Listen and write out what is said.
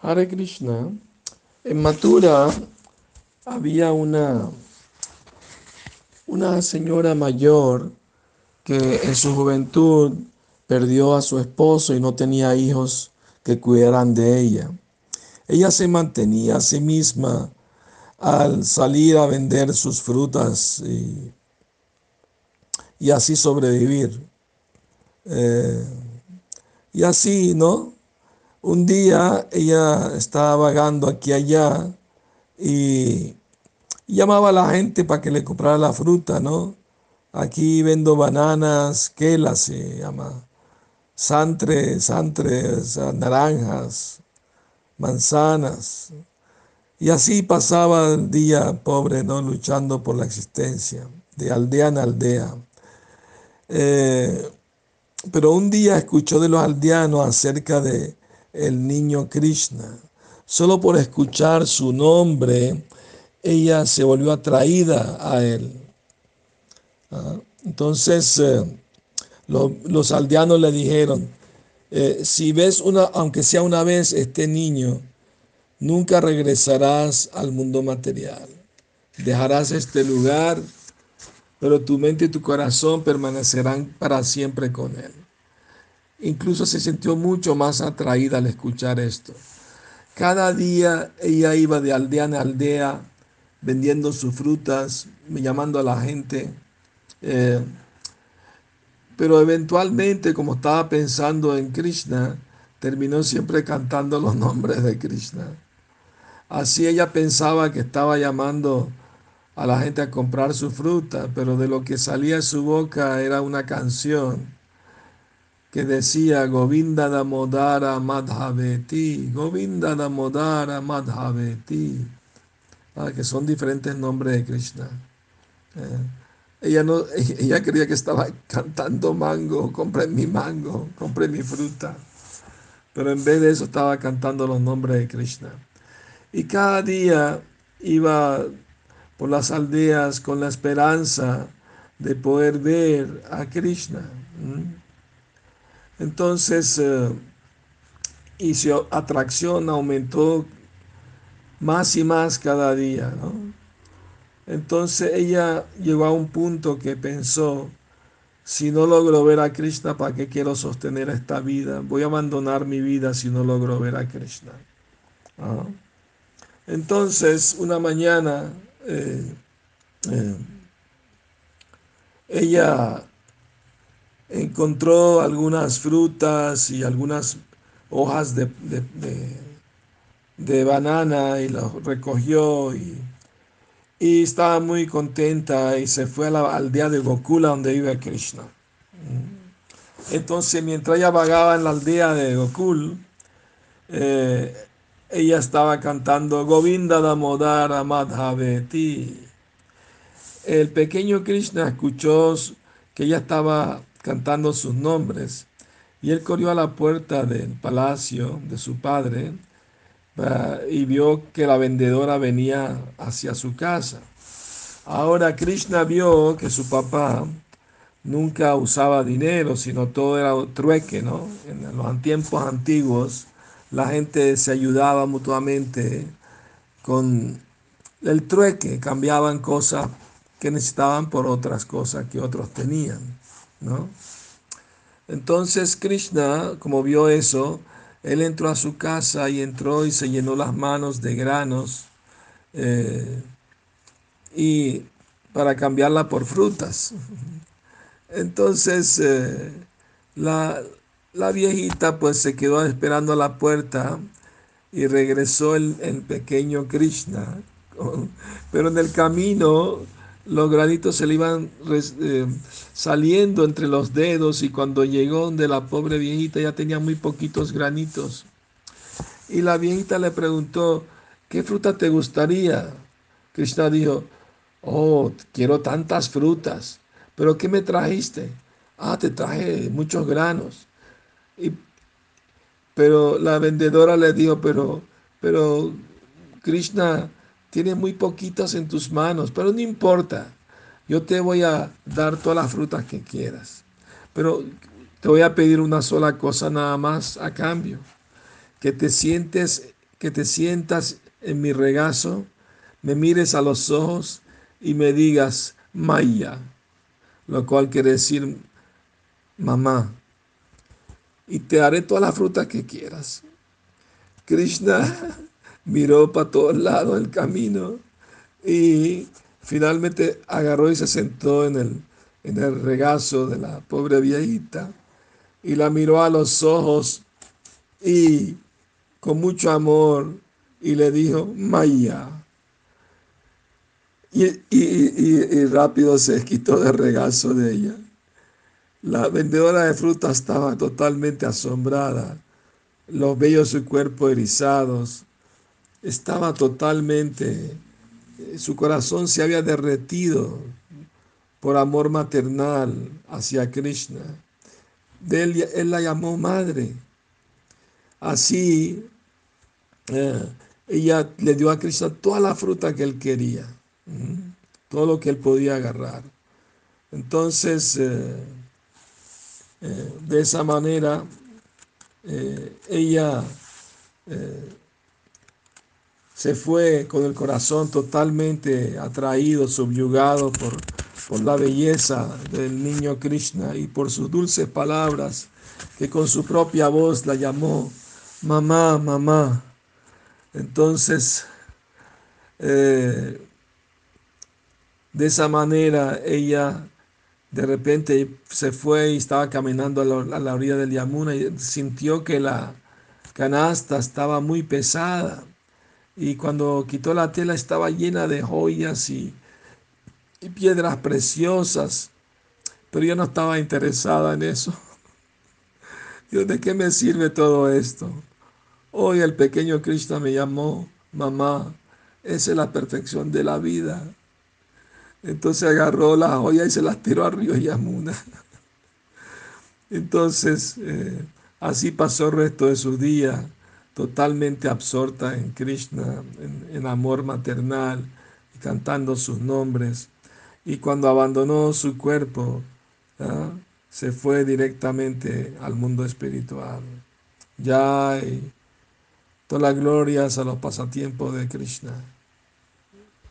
Hare Krishna. En Mathura había una, una señora mayor que en su juventud perdió a su esposo y no tenía hijos que cuidaran de ella. Ella se mantenía a sí misma al salir a vender sus frutas y, y así sobrevivir. Eh, y así, ¿no? Un día ella estaba vagando aquí allá y llamaba a la gente para que le comprara la fruta, ¿no? Aquí vendo bananas, quela se llama, santres, santres, naranjas, manzanas. Y así pasaba el día pobre, ¿no? Luchando por la existencia, de aldea en aldea. Eh, pero un día escuchó de los aldeanos acerca de el niño Krishna. Solo por escuchar su nombre, ella se volvió atraída a él. Ah, entonces, eh, los aldeanos le dijeron, eh, si ves una, aunque sea una vez, este niño, nunca regresarás al mundo material. Dejarás este lugar, pero tu mente y tu corazón permanecerán para siempre con él. Incluso se sintió mucho más atraída al escuchar esto. Cada día ella iba de aldea en aldea vendiendo sus frutas, llamando a la gente. Eh, pero eventualmente, como estaba pensando en Krishna, terminó siempre cantando los nombres de Krishna. Así ella pensaba que estaba llamando a la gente a comprar su fruta, pero de lo que salía de su boca era una canción que decía Govinda Damodara Madhaveti, Govinda Damodara Madhaveti, ah, que son diferentes nombres de Krishna. Eh, ella, no, ella creía que estaba cantando mango, compré mi mango, compré mi fruta, pero en vez de eso estaba cantando los nombres de Krishna. Y cada día iba por las aldeas con la esperanza de poder ver a Krishna. Entonces, eh, y su atracción aumentó más y más cada día. Entonces ella llegó a un punto que pensó, si no logro ver a Krishna, ¿para qué quiero sostener esta vida? Voy a abandonar mi vida si no logro ver a Krishna. Entonces, una mañana, eh, eh, ella encontró algunas frutas y algunas hojas de, de, banana y las recogió y, y, estaba muy contenta y se fue a la aldea de Gokula donde vive Krishna. Entonces mientras ella vagaba en la aldea de Gokul, eh, ella estaba cantando Govinda Damodara Madhaveti. El pequeño Krishna escuchó que ella estaba cantando sus nombres. Y él corrió a la puerta del palacio de su padre y vio que la vendedora venía hacia su casa. Ahora Krishna vio que su papá nunca usaba dinero, sino todo era trueque, ¿no? En los tiempos antiguos la gente se ayudaba mutuamente con el trueque, cambiaban cosas que necesitaban por otras cosas que otros tenían. ¿No? Entonces Krishna, como vio eso, él entró a su casa y entró y se llenó las manos de granos eh, y para cambiarla por frutas. Entonces eh, la, la, viejita pues se quedó esperando a la puerta y regresó el, el pequeño Krishna. Pero en el camino los granitos se le iban eh, saliendo entre los dedos y cuando llegó donde la pobre viejita ya tenía muy poquitos granitos. Y la viejita le preguntó, ¿qué fruta te gustaría? Krishna dijo, oh, quiero tantas frutas, pero ¿qué me trajiste? Ah, te traje muchos granos. Y, pero la vendedora le dijo, pero, pero Krishna, Tienes muy poquitas en tus manos, pero no importa. Yo te voy a dar todas las frutas que quieras. Pero te voy a pedir una sola cosa nada más a cambio. Que te sientes que te sientas en mi regazo, me mires a los ojos y me digas Maya, lo cual quiere decir mamá, y te haré todas las frutas que quieras. Krishna miró para todos lados el camino y finalmente agarró y se sentó en el, en el regazo de la pobre viejita y la miró a los ojos y con mucho amor y le dijo, Maya. Y, y, rápido se quitó del regazo de ella. La vendedora de frutas estaba totalmente asombrada, los vellos de su cuerpo erizados, estaba totalmente, su corazón se había derretido por amor maternal hacia Krishna. Él, él la llamó madre. Así, eh, ella le dio a Krishna toda la fruta que él quería, todo lo que él podía agarrar. Entonces, eh, eh, de esa manera, ella se fue con el corazón totalmente atraído, subyugado por, por la belleza del niño Krishna y por sus dulces palabras, que con su propia voz la llamó mamá, mamá. Entonces, eh, de esa manera ella de repente se fue y estaba caminando a la, orilla del Yamuna y sintió que la canasta estaba muy pesada. Y cuando quitó la tela estaba llena de joyas y, piedras preciosas. Pero yo no estaba interesada en eso. Dios, ¿de qué me sirve todo esto? Hoy el pequeño Krishna me llamó, mamá, esa es la perfección de la vida. Entonces agarró la joya y se las tiró al río Yamuna. Entonces, eh, así pasó el resto de su día, totalmente absorta en Krishna, en, amor maternal, cantando sus nombres. Y cuando abandonó su cuerpo, se fue directamente al mundo espiritual. Ya Todas las glorias a los pasatiempos de Krishna.